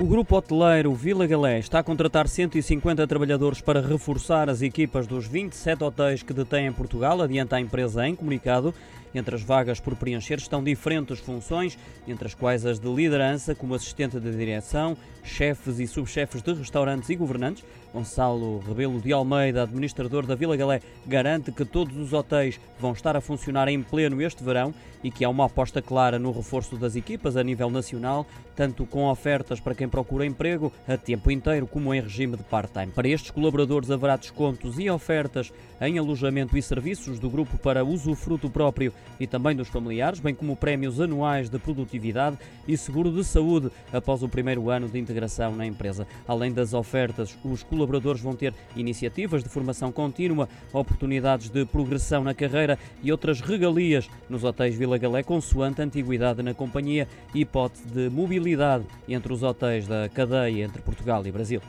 O grupo hoteleiro Vila Galé está a contratar 150 trabalhadores para reforçar as equipas dos 27 hotéis que detém em Portugal, adianta a empresa em comunicado. Entre as vagas por preencher estão diferentes funções, entre as quais as de liderança, como assistente de direção, chefes e subchefes de restaurantes e governantes. Gonçalo Rebelo de Almeida, administrador da Vila Galé, garante que todos os hotéis vão estar a funcionar em pleno este verão e que há uma aposta clara no reforço das equipas a nível nacional, tanto com ofertas para quem procura emprego a tempo inteiro como em regime de part-time. Para estes colaboradores haverá descontos e ofertas em alojamento e serviços do grupo para usufruto próprio e também dos familiares, bem como prémios anuais de produtividade e seguro de saúde após o primeiro ano de integração na empresa. Além das ofertas, os colaboradores vão ter iniciativas de formação contínua, oportunidades de progressão na carreira e outras regalias nos hotéis Vila Galé, consoante a antiguidade na companhia e hipótese de mobilidade entre os hotéis da cadeia entre Portugal e Brasil.